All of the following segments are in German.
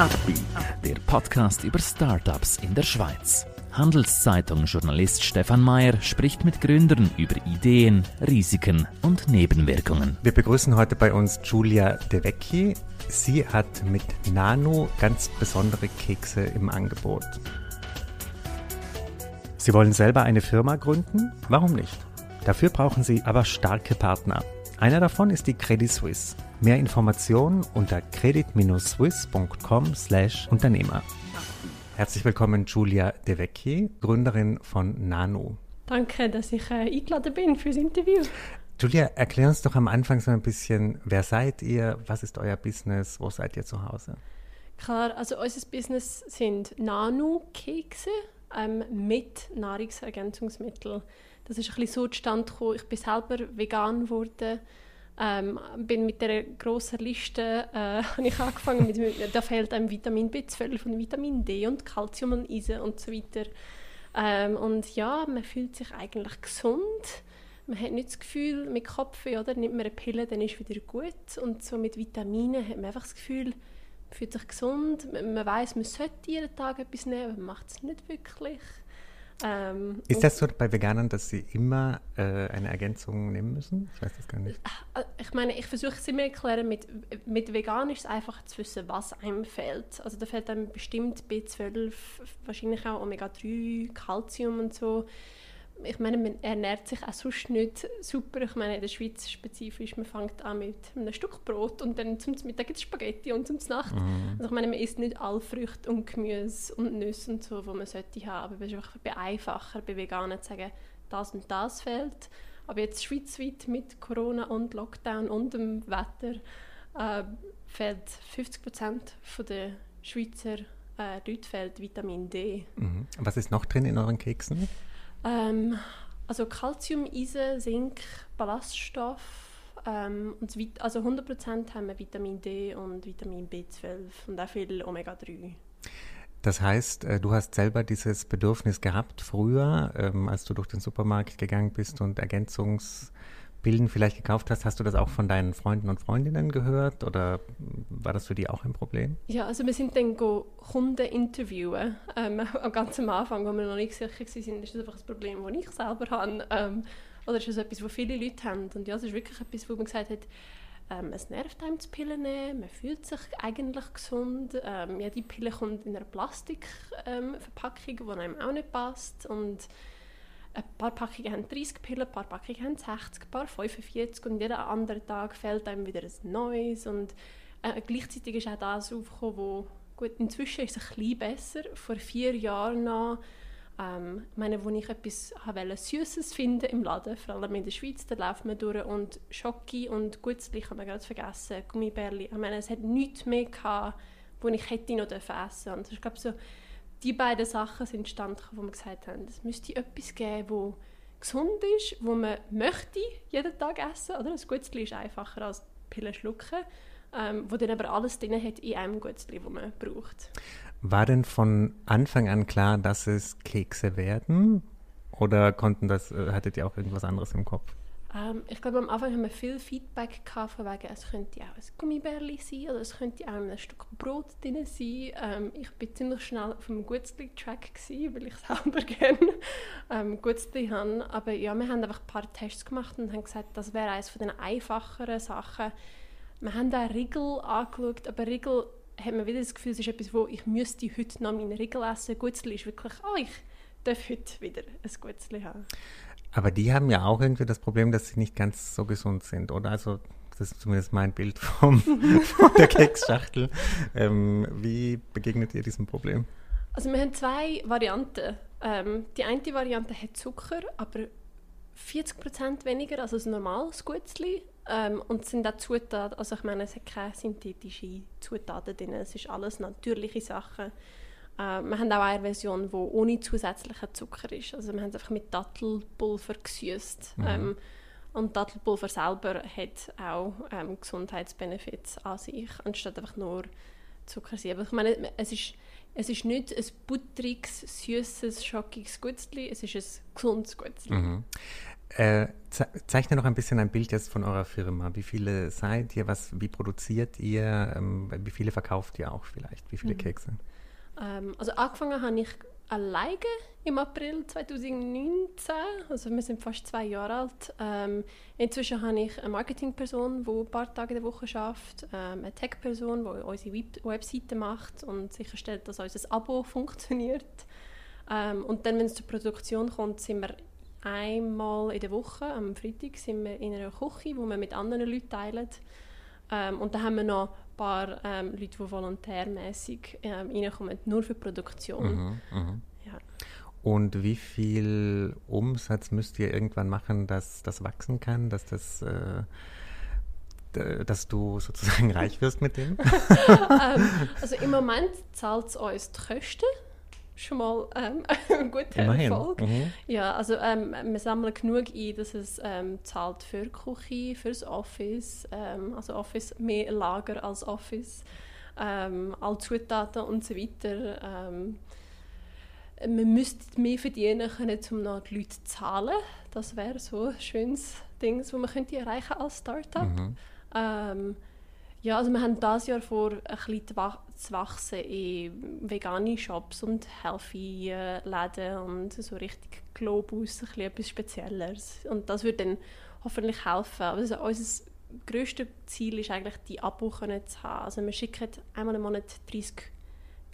Upbeat, der Podcast über Startups in der Schweiz. Handelszeitung-Journalist Stefan Mayer spricht mit Gründern über Ideen, Risiken und Nebenwirkungen. Wir begrüßen heute bei uns Giulia De Vecchi. Sie hat mit Nano ganz besondere Kekse im Angebot. Sie wollen selber eine Firma gründen? Warum nicht? Dafür brauchen Sie aber starke Partner. Einer davon ist die Credit Suisse. Mehr Informationen unter credit-swiss.com/Unternehmer. Herzlich willkommen, Julia De Vecchi, Gründerin von Nano. Danke, dass ich äh, eingeladen bin für das Interview. Julia, erklär uns doch am Anfang so ein bisschen, wer seid ihr, was ist euer Business, wo seid ihr zu Hause? Klar, also unser Business sind Nano-Kekse ähm, mit Nahrungsergänzungsmitteln. Das ist ein bisschen so zustande gekommen. Ich bin selber vegan geworden. Ähm, bin mit der grossen Liste äh, ich angefangen mit, da fehlt einem Vitamin B12 und Vitamin D und Calcium und Eisen und so weiter. Ähm, und ja, man fühlt sich eigentlich gesund. Man hat nicht das Gefühl, mit Kopfweh, oder? Nimmt man eine Pille, dann ist wieder gut. Und so mit Vitaminen hat man einfach das Gefühl, man fühlt sich gesund. Man, man weiß, man sollte jeden Tag etwas nehmen, aber man macht es nicht wirklich. Ähm, ist das so bei Veganern, dass sie immer äh, eine Ergänzung nehmen müssen? Ich weiß das gar nicht. Äh, ich meine, ich versuche es immer erklären, mit, mit vegan ist es einfach zu wissen, was einem fehlt. Also da fehlt einem bestimmt B12, wahrscheinlich auch Omega-3, Calcium und so ich meine, man ernährt sich auch sonst nicht super. Ich meine, in der Schweiz spezifisch, man fängt an mit einem Stück Brot und dann zum Mittag gibt es Spaghetti und zum Nacht. Mhm. Also ich meine, man isst nicht alle Früchte und Gemüse und Nüsse und so, die man sollte haben. Aber es ist einfach einfacher, bei Veganen zu sagen, das und das fehlt. Aber jetzt schweizweit mit Corona und Lockdown und dem Wetter äh, fehlt 50 Prozent der Schweizer äh, Leute fehlt Vitamin D. Mhm. Was ist noch drin in euren Keksen? Ähm, also Calcium, Eisen, Zink, Ballaststoff. Ähm, und also 100% haben wir Vitamin D und Vitamin B12 und auch viel Omega-3. Das heißt, äh, du hast selber dieses Bedürfnis gehabt früher, ähm, als du durch den Supermarkt gegangen bist und Ergänzungs Bilden vielleicht gekauft hast, hast du das auch von deinen Freunden und Freundinnen gehört oder war das für die auch ein Problem? Ja, also wir sind dann Kunden interviewen, ähm, ganz am Anfang, wo wir noch nicht sicher waren, ist das einfach ein Problem, das ich selber habe ähm, oder ist das etwas, das viele Leute haben und ja, es ist wirklich etwas, wo man gesagt hat, ähm, es nervt einem zu Pillen nehmen, man fühlt sich eigentlich gesund, ähm, ja, die Pille kommt in einer Plastikverpackung, ähm, die einem auch nicht passt und ein paar Packungen haben 30 Pillen, ein paar Packungen haben 60, ein paar 45 und jeden anderen Tag fällt einem wieder ein neues und äh, gleichzeitig ist auch das aufgekommen, wo gut, inzwischen ist es ein bisschen besser. Vor vier Jahren noch, ähm, meine, wo ich etwas Süßes finden im Laden, vor allem in der Schweiz, da läuft man durch und Schocki und Gutzli, haben wir gerade vergessen, Gummibärli, ich meine, es hat nichts mehr gehabt, wo ich hätte noch essen dürfen. Und ich glaube so, die beiden Sachen sind entstanden, wo wir gesagt haben, es müsste etwas geben, wo gesund ist, wo man möchte jeden Tag essen, oder? Ein Gutzli ist einfacher als Pillen schlucken, ähm, wo dann aber alles drin hat in einem Gutzli, wo man braucht. War denn von Anfang an klar, dass es Kekse werden? Oder konnten das, äh, hattet ihr auch irgendwas anderes im Kopf? Ähm, ich glaube, am Anfang haben wir viel Feedback gehabt, von wegen, es könnte auch ein Gummibärli sein oder es könnte auch ein Stück Brot drin sein. Ähm, ich bin ziemlich schnell auf einem Gutzli-Track weil ich selber gerne ähm, Gutzli habe. Aber ja, wir haben einfach ein paar Tests gemacht und haben gesagt, das wäre eines von den einfacheren Sachen. Wir haben auch Riegel angeschaut, aber Riegel hat man wieder das Gefühl, es ist etwas, wo ich müsste heute noch meinen Riegel essen. Gutzli ist wirklich, oh, ich darf heute wieder ein Gutzli haben. Aber die haben ja auch irgendwie das Problem, dass sie nicht ganz so gesund sind, oder? Also das ist zumindest mein Bild vom, von der Keksschachtel. Ähm, wie begegnet ihr diesem Problem? Also wir haben zwei Varianten. Ähm, die eine Variante hat Zucker, aber 40% weniger als ein normales Gutzli. Ähm, und es sind auch Zutaten, also ich meine, es hat keine synthetischen Zutaten drin, es ist alles natürliche Sachen. Äh, wir haben auch eine Version, die ohne zusätzlichen Zucker ist. Also wir haben es einfach mit Dattelpulver gesüßt. Mhm. Ähm, und Dattelpulver selber hat auch ähm, Gesundheitsbenefits an sich, anstatt einfach nur Zucker. Aber ich meine, es ist, es ist nicht ein butteriges, süßes, schockiges Gutzli, es ist ein gesundes Gutzli. Mhm. Äh, zeichne noch ein bisschen ein Bild jetzt von eurer Firma. Wie viele seid ihr? Was, wie produziert ihr? Ähm, wie viele verkauft ihr auch vielleicht? Wie viele mhm. Kekse? Ähm, also angefangen habe ich alleine im April 2019. Also wir sind fast zwei Jahre alt. Ähm, inzwischen habe ich eine Marketingperson, die ein paar Tage in der Woche arbeitet, ähm, eine Tech-Person, die unsere Web Webseite macht und sicherstellt, dass unser Abo funktioniert. Ähm, und dann, wenn es zur Produktion kommt, sind wir einmal in der Woche, am Freitag, sind wir in einer Küche, wo wir mit anderen Leuten teilen. Ähm, und dann haben wir noch paar ähm, Leute, die volontärmäßig ähm, reinkommen, nur für Produktion. Mhm, mh. ja. Und wie viel Umsatz müsst ihr irgendwann machen, dass das wachsen kann, dass das äh, dass du sozusagen reich wirst mit dem? ähm, also im Moment zahlt es uns die Kosten schon mal ähm, ein guter Immerhin. Erfolg. Mhm. Ja, also ähm, wir sammeln genug ein, dass es ähm, zahlt für die Küche, für das Office, ähm, also Office mehr Lager als Office, ähm, alle Zutaten und so weiter. Ähm, man müsste mehr verdienen können, um noch die Leute zu zahlen. Das wäre so ein schönes Ding, das man könnte erreichen als Startup. Mhm. Ähm, ja, also wir haben dieses Jahr vor, ein bisschen zu wachsen in vegane Shops und healthy äh, Läden und so richtig Globus, ein etwas Spezielleres. Und das würde dann hoffentlich helfen. Also unser grösstes Ziel ist eigentlich, die Abo zu haben. Also wir schicken einmal im Monat 30,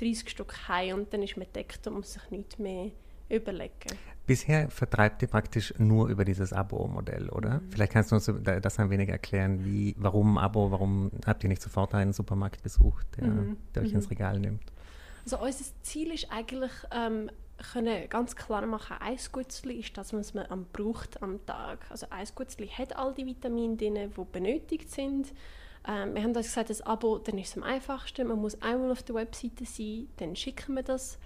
30 Stück heim und dann ist man deckt und muss sich nichts mehr überlegen. Bisher vertreibt ihr praktisch nur über dieses Abo-Modell, oder? Mhm. Vielleicht kannst du uns das ein wenig erklären, wie, warum Abo, warum habt ihr nicht sofort einen Supermarkt besucht, der, mhm. der euch mhm. ins Regal nimmt? Also unser Ziel ist eigentlich, ähm, können ganz klar machen, ein Gutzli ist das, was man am braucht am Tag. Also ein Gutzli hat all die Vitamine drin, die benötigt sind. Ähm, wir haben uns gesagt, das Abo, dann ist es am einfachsten. Man muss einmal auf der Webseite sein, dann schicken wir das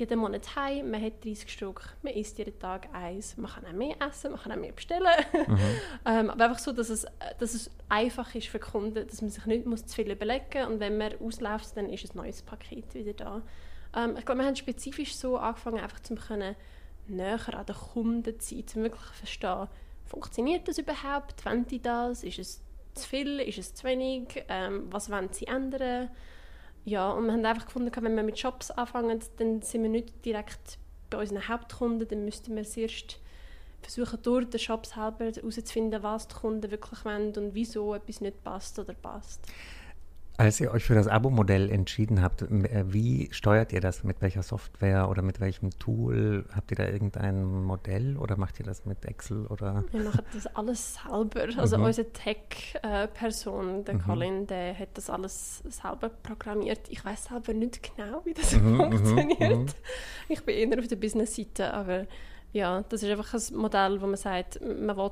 jeden Monat heim, man hat 30 Stück, man isst jeden Tag eins, man kann auch mehr essen, man kann auch mehr bestellen. Mhm. ähm, aber einfach so, dass es, dass es einfach ist für Kunden, dass man sich nicht muss zu viel überlegen muss und wenn man ausläuft, dann ist ein neues Paket wieder da. Ähm, ich glaube, wir haben spezifisch so angefangen, einfach zu können, näher an den Kunden zu sein, um wirklich zu verstehen, funktioniert das überhaupt, wollen die das, ist es zu viel, ist es zu wenig, ähm, was wollen sie ändern ja, und wir haben einfach gefunden, wenn wir mit Shops anfangen, dann sind wir nicht direkt bei unseren Hauptkunden, dann müssten wir zuerst versuchen, durch den Shop selber herauszufinden, was die Kunden wirklich wollen und wieso etwas nicht passt oder passt. Als ihr euch für das Abo-Modell entschieden habt, äh, wie steuert ihr das? Mit welcher Software oder mit welchem Tool? Habt ihr da irgendein Modell oder macht ihr das mit Excel? Oder? Wir machen das alles selber. Also mhm. unsere Tech-Person, der mhm. Colin, der hat das alles selber programmiert. Ich weiß selber nicht genau, wie das mhm, mhm funktioniert. Mhm. Ich bin eher auf der Business-Seite, aber ja, das ist einfach ein Modell, wo man sagt, man will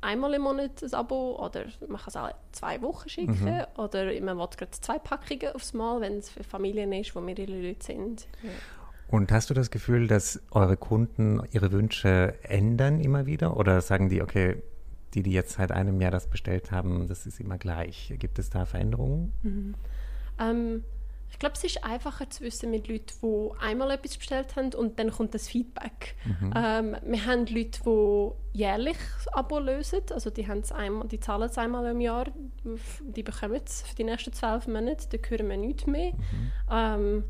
einmal im Monat ein Abo oder man kann es auch zwei Wochen schicken mhm. oder man will gerade zwei Packungen aufs Mal, wenn es für Familien ist, wo mehrere Leute sind. Ja. Und hast du das Gefühl, dass eure Kunden ihre Wünsche ändern immer wieder oder sagen die, okay, die, die jetzt seit einem Jahr das bestellt haben, das ist immer gleich. Gibt es da Veränderungen? Mhm. Ähm, ich glaube, es ist einfacher zu wissen mit Leuten, die einmal etwas bestellt haben und dann kommt das Feedback. Mhm. Ähm, wir haben Leute, die jährlich Abo lösen, also die, einmal, die zahlen es einmal im Jahr, die bekommen es für die nächsten zwölf Monate, da hören wir nichts mehr. Mhm. Ähm,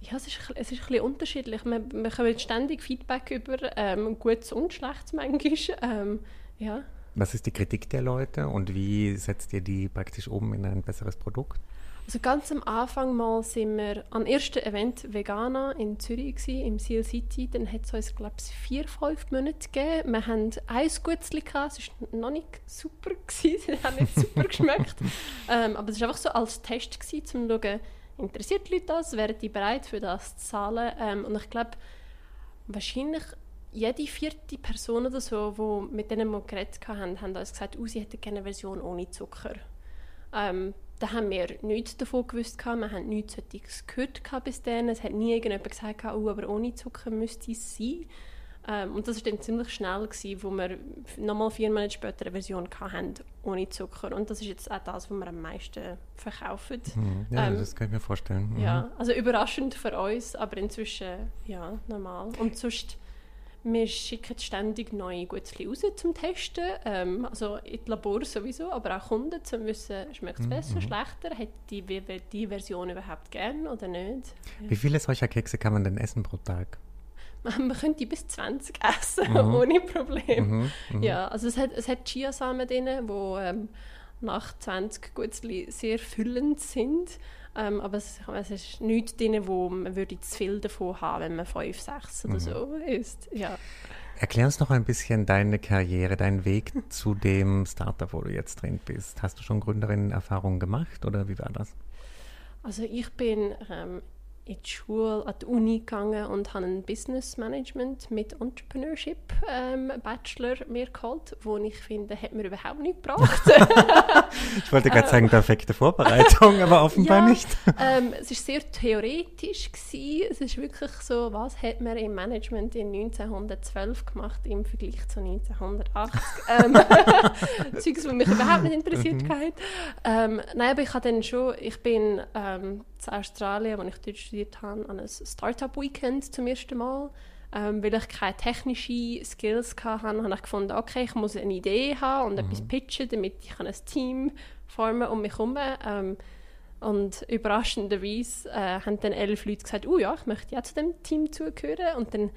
ja, es ist, es ist ein bisschen unterschiedlich. Wir, wir bekommen ständig Feedback über ähm, Gutes und Schlechtes manchmal. Ähm, ja. Was ist die Kritik der Leute und wie setzt ihr die praktisch um in ein besseres Produkt? Also ganz am Anfang mal sind wir am ersten Event Vegana in Zürich gewesen, im Seal City. Dann hat es uns, glaube ich, vier, fünf Monate gegeben. Wir hatten ein Gutzli, es war noch nicht super, gewesen. sie haben nicht super geschmeckt. ähm, aber es war einfach so als Test, gewesen, um zu schauen, interessiert die Leute das, wären die bereit für das zu zahlen. Ähm, und ich glaube, wahrscheinlich jede vierte Person oder so, die mit denen wir geredet haben, haben uns gesagt, oh, sie hätten gerne eine Version ohne Zucker. Ähm, da haben wir nichts davon gewusst. Wir haben nichts solches gehört bis dann. Es hat nie irgendjemand gesagt, oh, aber ohne Zucker müsste es sein. Ähm, und das war dann ziemlich schnell, gewesen, wo wir nochmal vier Monate später eine Version hatten, ohne Zucker. Und das ist jetzt auch das, was wir am meisten verkaufen. Mhm. Ja, ähm, das kann ich mir vorstellen. Mhm. Ja, also überraschend für uns, aber inzwischen ja, normal. Und sonst wir schicken ständig neue Gutzli raus zum Testen, ähm, also in die Labor sowieso, aber auch Kunden, um zu wissen, schmeckt es Mhm, besser, mhm. schlechter, hat die, die, die Version überhaupt gern oder nicht. Wie viele solcher Kekse kann man denn essen pro Tag? Man könnte bis 20 essen, Mhm. ohne Problem. Mhm, mhm. Ja, also es hat, es hat Chiasamen drin, die ähm, nach 20 Gutzli sehr füllend sind. Ähm, aber es, es ist nichts drin, wo man würde zu viel davon haben, wenn man 5, 6 oder Mhm. so isst. Ja. Erklär uns noch ein bisschen deine Karriere, deinen Weg zu dem Startup, wo du jetzt drin bist. Hast du schon Gründerinnen-Erfahrungen gemacht oder wie war das? Also ich bin ähm, in die Schule, an die Uni gegangen und habe ein Business Management mit Entrepreneurship ähm, Bachelor mir geholt, wo ich finde, hat mir überhaupt nicht gebracht. Ich wollte gerade sagen, perfekte Vorbereitung, aber offenbar. Ja. nicht. ähm, es war sehr theoretisch. Gewesen. Es ist wirklich so, was hat man im Management in 1912 gemacht im Vergleich zu 1980. ähm, Zeugs, was mich überhaupt nicht interessiert hat. Ähm, nein, aber ich habe dann schon, ich bin ähm, in Australien, wo ich dort studiert habe, an einem Startup-Weekend zum ersten Mal. Ähm, weil ich keine technischen Skills hatte, habe ich gefunden, okay, ich muss eine Idee haben und etwas pitchen, damit ich ein Team formen um mich herum. Ähm, und überraschenderweise äh, haben dann elf Leute gesagt, oh ja, ich möchte ja zu dem Team zugehören. Und dann,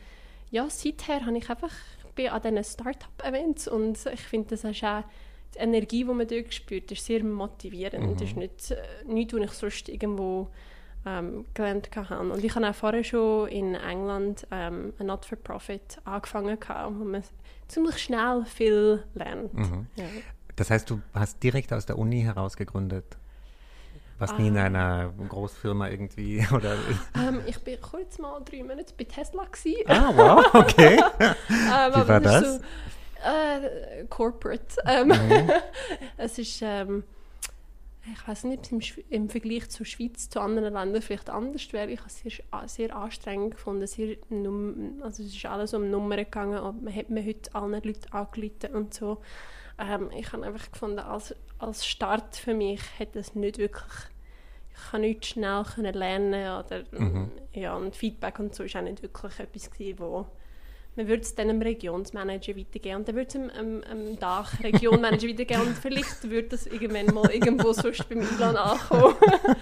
ja, seither habe ich einfach, ich bin an diesen Startup-Events und ich finde, das ist auch die Energie, die man dort spürt, ist sehr motivierend. Das ist nicht, äh, nichts, was ich sonst irgendwo ähm, gelernt habe. Und ich habe auch vorher schon in England ähm, ein Not-for-Profit angefangen, gehabt, wo man ziemlich schnell viel lernt. Mhm. Ja. Das heißt, du hast direkt aus der Uni heraus gegründet? Was nie in Ah. einer Großfirma irgendwie oder. Ähm, ich bin kurz mal drei Monate bei Tesla. Gewesen. Ah, wow, okay. Ähm, aber war ist das? So, äh, corporate. Ähm, Mhm. es ist, ähm, ich weiß nicht, ob es im, im Vergleich zur Schweiz, zu anderen Ländern vielleicht anders wäre. Ich habe es sehr, sehr anstrengend gefunden. Sehr num also es ist alles um Nummern gegangen. Und man hat mir heute allen Leuten angerufen und so. Ähm, ich habe einfach gefunden, als, als Start für mich hätte es nicht wirklich ich kann nicht schnell lernen oder Mhm. ja und Feedback und so ist auch nicht wirklich etwas gewesen, wo man würde es dann einem Regionsmanager weitergeben und dann würde es einem, einem, einem Dach-Regionmanager weitergeben und vielleicht würde das irgendwann mal irgendwo sonst beim Milan ankommen.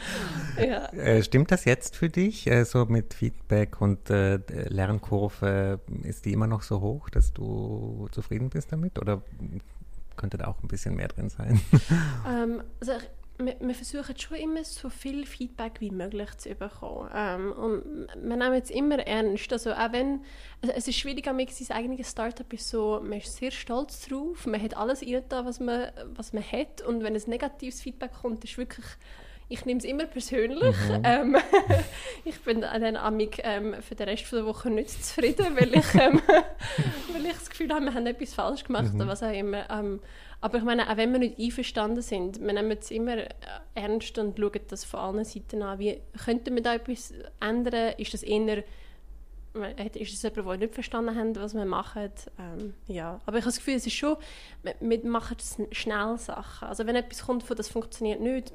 ja. Äh, Stimmt das jetzt für dich, äh, so mit Feedback und äh, Lernkurve? Ist die immer noch so hoch, dass du zufrieden bist damit? Oder könnte da auch ein bisschen mehr drin sein? Ähm, also wir, versuchen schon immer so viel Feedback wie möglich zu bekommen. Ähm, und wir nehmen es immer ernst. Also auch wenn, also es ist schwierig, am sein eigenes Startup ist so, man ist sehr stolz drauf, man hat alles da, was man, was man hat und wenn ein negatives Feedback kommt, ist wirklich ich nehme es immer persönlich. Ähm, ich bin dann amig ähm, für den Rest der Woche nicht zufrieden, weil ich, ähm, weil ich das Gefühl habe, wir haben etwas falsch gemacht oder was auch immer. Ähm, aber ich meine, auch wenn wir nicht einverstanden sind, wir nehmen es immer äh, ernst und schauen das von allen Seiten an. Wie könnten wir da etwas ändern? Ist das eher ist es jemand, der nicht verstanden hat, was wir machen? Ähm, ja. Aber ich habe das Gefühl, es ist schon, wir, wir machen schnell Sachen. Also wenn etwas kommt, von das funktioniert nicht,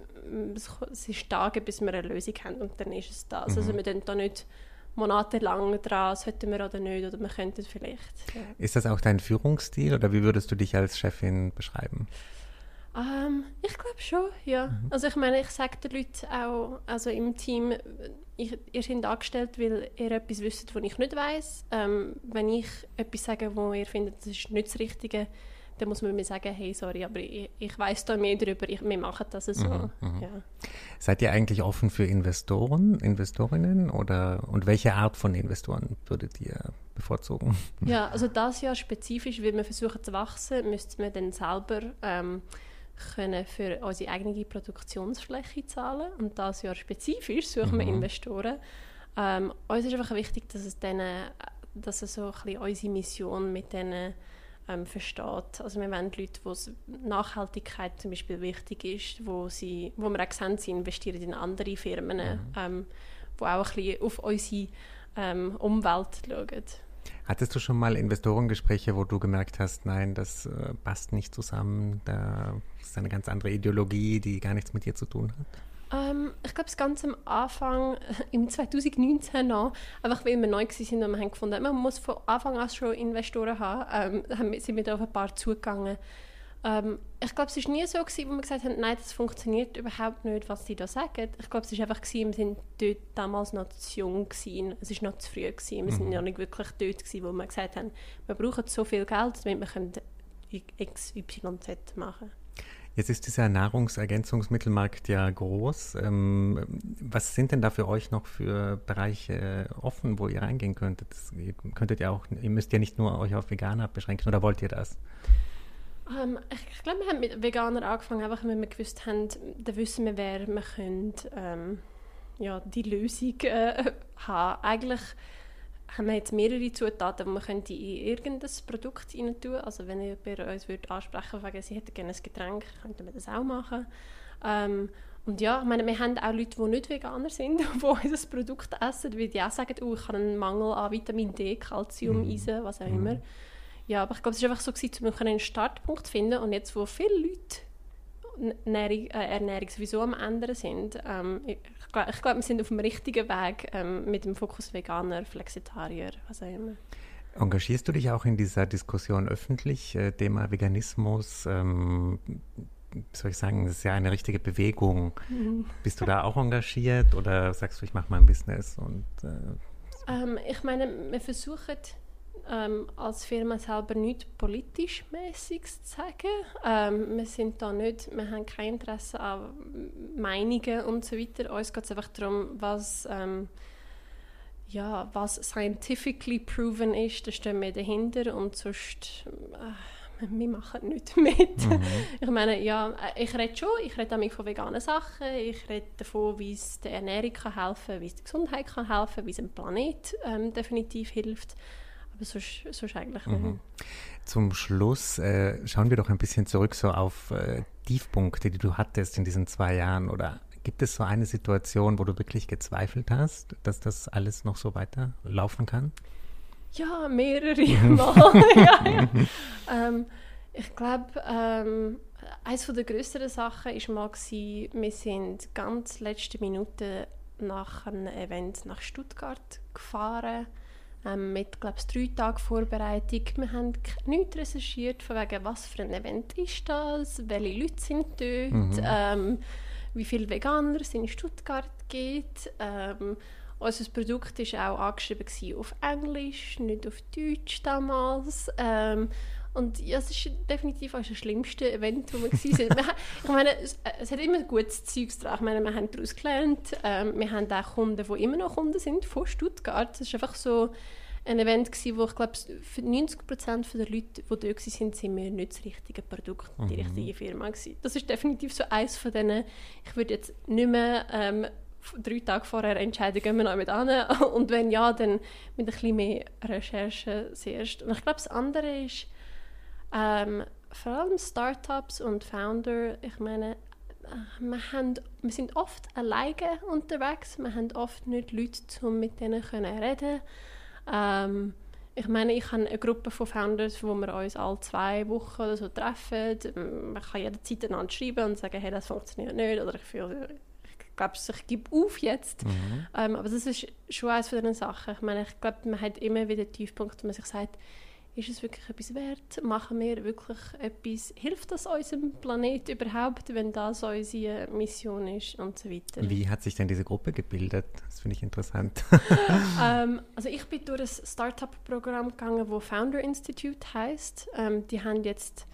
es, ist Tage, bis wir eine Lösung haben und dann ist es das. Also wir tun da nicht monatelang dran, sollten wir oder nicht, oder wir könnten vielleicht. Ja. Ist das auch dein Führungsstil oder wie würdest du dich als Chefin beschreiben? Ähm, ich glaube schon, ja. Also ich meine, ich sage den Leuten auch, also im Team, ich, ihr seid angestellt, weil ihr etwas wisst, was ich nicht weiß. Ähm, wenn ich etwas sage, wo ihr findet, das ist nicht das Richtige, dann muss man mir sagen, hey, sorry, aber ich, ich weiß da mehr darüber, ich, wir machen das so. Mhm, Ja. Seid ihr eigentlich offen für Investoren, Investorinnen oder und welche Art von Investoren würdet ihr bevorzugen? Ja, also das Jahr spezifisch, weil wir versuchen zu wachsen, müssten wir dann selber ähm, können für unsere eigene Produktionsfläche zahlen. Und das Jahr spezifisch suchen wir Investoren. Ähm, uns ist einfach wichtig, dass es denen, dass es so ein bisschen unsere Mission mit denen ähm, versteht. Also wir wollen Leute, wo Nachhaltigkeit zum Beispiel wichtig ist, wo, sie, wo wir auch sehen, sie investieren in andere Firmen, ähm, wo auch ein bisschen auf unsere ähm, Umwelt schauen. Hattest du schon mal Investorengespräche, wo du gemerkt hast, nein, das äh, passt nicht zusammen, da ist eine ganz andere Ideologie, die gar nichts mit dir zu tun hat? Ähm, ich glaube, das Ganze am Anfang, im 2019 noch, einfach weil wir neu waren und wir haben gefunden, man muss von Anfang an schon Investoren haben, ähm, sind wir da auf ein paar zugegangen. Ähm, ich glaube, es war nie so, gewesen, wo wir gesagt haben, nein, das funktioniert überhaupt nicht, was sie da sagen. Ich glaube, es war einfach, gewesen, wir waren dort damals noch zu jung. Gewesen. Es war noch zu früh. Gewesen. Wir waren mhm. ja nicht wirklich dort, gewesen, wo wir gesagt haben, wir brauchen so viel Geld, damit wir X, Y, Z machen können. Jetzt ist dieser Nahrungsergänzungsmittelmarkt ja groß. Ähm, was sind denn da für euch noch für Bereiche offen, wo ihr reingehen könntet? Das, ihr könntet ja auch, ihr müsst ja nicht nur euch auf Veganer beschränken, oder wollt ihr das? Ähm, ich, glaube, wir haben mit Veganer angefangen, einfach weil wir gewusst haben, dann wissen wir, wer wir können, ähm, ja, die Lösung äh, haben. Eigentlich haben wir jetzt mehrere Zutaten, die man könnte in irgendein Produkt rein tun Also wenn jemand uns würde ansprechen würde, sie hätte gerne ein Getränk, könnten wir das auch machen. Ähm, und ja, ich meine, wir haben auch Leute, die nicht Veganer sind, die unser Produkt essen, weil die auch sagen, oh, ich habe einen Mangel an Vitamin D, Calcium, mhm. Eisen, was auch mhm. Ja, aber ich glaube, es war einfach so, gewesen, um einen Startpunkt zu finden. Und jetzt, wo viele Leute Ernährung, äh, Ernährung sowieso am ändern sind, ähm, ich, ich glaube, wir sind auf dem richtigen Weg ähm, mit dem Fokus Veganer, Flexitarier, was auch immer. Engagierst du dich auch in dieser Diskussion öffentlich, äh, Thema Veganismus? Ähm, soll ich sagen, das ist ja eine richtige Bewegung. Mhm. Bist du da auch engagiert oder sagst du, ich mache mein Business? Und, äh, ähm, ich meine, wir versuchen ähm, als Firma selber nichts politisch mäßiges zu sagen. Ähm, wir sind da nicht, wir haben kein Interesse an Meinungen und so weiter. Uns geht es einfach darum, was, ähm, ja, was scientifically proven ist, da stehen wir dahinter und sonst äh, wir machen nichts mit. Mhm. Ich meine, ja, ich rede schon, ich rede damit von veganen Sachen, ich rede davon, wie es der Ernährung kann helfen kann, wie es der Gesundheit kann helfen kann, wie es dem Planet ähm, definitiv hilft. Aber sonst, sonst eigentlich mhm. Zum Schluss äh, schauen wir doch ein bisschen zurück so auf äh, Tiefpunkte, die du hattest in diesen zwei Jahren. Oder gibt es so eine Situation, wo du wirklich gezweifelt hast, dass das alles noch so weiterlaufen kann? Ja, mehrere Mal. ja, ja. ähm, ich glaube, ähm, eines der größeren Sachen war mal, gewesen, wir sind ganz letzte Minute nach einem Event nach Stuttgart gefahren ähm, mit glaube ich, drei Tagen Vorbereitung. Wir haben nichts recherchiert, von wegen, was für ein Event ist das, welche Leute sind dort, mhm. ähm, wie viele Veganer es in Stuttgart gibt. Ähm, unser Produkt war auch angeschrieben auf Englisch, nicht auf Deutsch damals. Ähm, und ja, es ist definitiv das schlimmste Event, wo wir waren. ich meine, es, es, hat immer gutes Zeugs dran. Ich meine, wir haben daraus gelernt. Ähm, wir haben auch Kunden, die immer noch Kunden sind von Stuttgart. Es war einfach so ein Event, gewesen, wo ich glaube, für 90 Prozent der Leute, die dort waren, sind wir nicht das richtige Produkt, die mhm. richtige Firma gewesen. Das ist definitiv so eins von denen, ich würde jetzt nicht mehr ähm, drei Tage vorher entscheiden, gehen wir noch mit an und wenn ja, dann mit ein bisschen mehr Recherche zuerst. Und ich glaube, das andere ist, ähm, vor allem Startups und Founder, ich meine, wir, haben, wir sind oft alleine unterwegs, wir haben oft nicht Leute, um mit denen zu reden ähm, ich meine, ich habe eine Gruppe von Founders, wo wir uns alle zwei Wochen oder so treffen. Man kann jederzeit einander schreiben und sagen, hey, das funktioniert nicht oder ich fühle ich glaube, ich gebe auf jetzt. Mhm. Ähm, aber das ist schon eines von den Sachen. Ich meine, ich glaube, man hat immer wieder Tiefpunkte, wo man sich sagt, ist es wirklich etwas wert? Machen wir wirklich etwas? Hilft das unserem Planet überhaupt, wenn das unsere Mission ist und so weiter? Wie hat sich denn diese Gruppe gebildet? Das finde ich interessant. ähm, also ich bin durch ein Startup-Programm gegangen, wo Founder Institute heißt. Ähm, die haben jetzt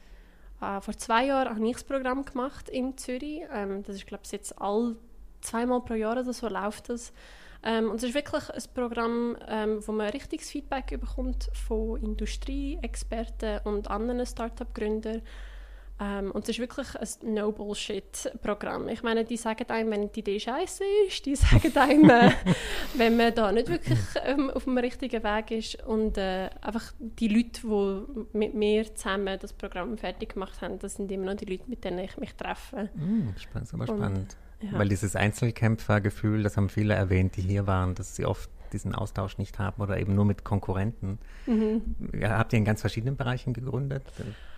äh, vor zwei Jahren ich das Programm gemacht in Zürich. Ähm, das ist glaube ich jetzt all zweimal pro Jahr oder so läuft das. Ähm, und es ist wirklich ein Programm, ähm, wo man richtiges Feedback bekommt von Industrieexperten und anderen Start-up-Gründern. Ähm, und es ist wirklich ein No-Bullshit-Programm. Ich meine, die sagen einem, wenn die Idee scheiße ist, die sagen einem, äh, wenn man da nicht wirklich ähm, auf dem richtigen Weg ist. Und äh, einfach die Leute, die mit mir zusammen das Programm fertig gemacht haben, das sind immer noch die Leute, mit denen ich mich treffe. Mm, spannend, aber spannend. Ja. Weil dieses Einzelkämpfergefühl, das haben viele erwähnt, die hier waren, dass sie oft diesen Austausch nicht haben oder eben nur mit Konkurrenten. Mhm. Ja, habt ihr in ganz verschiedenen Bereichen gegründet?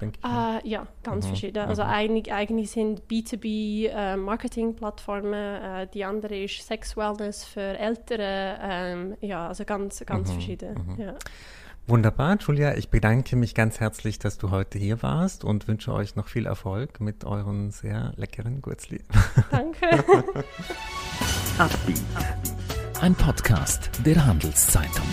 Uh, ja, ganz mhm. verschieden. Also mhm. einig, eigentlich sind B2B äh, äh, die andere ist Sex Wellness für Ältere. Ähm, ja, also ganz, ganz mhm. verschieden. Mhm. Ja. Wunderbar, Julia. Ich bedanke mich ganz herzlich, dass du heute hier warst und wünsche euch noch viel Erfolg mit euren sehr leckeren Gurzli. Danke. Ein Podcast der Handelszeitung.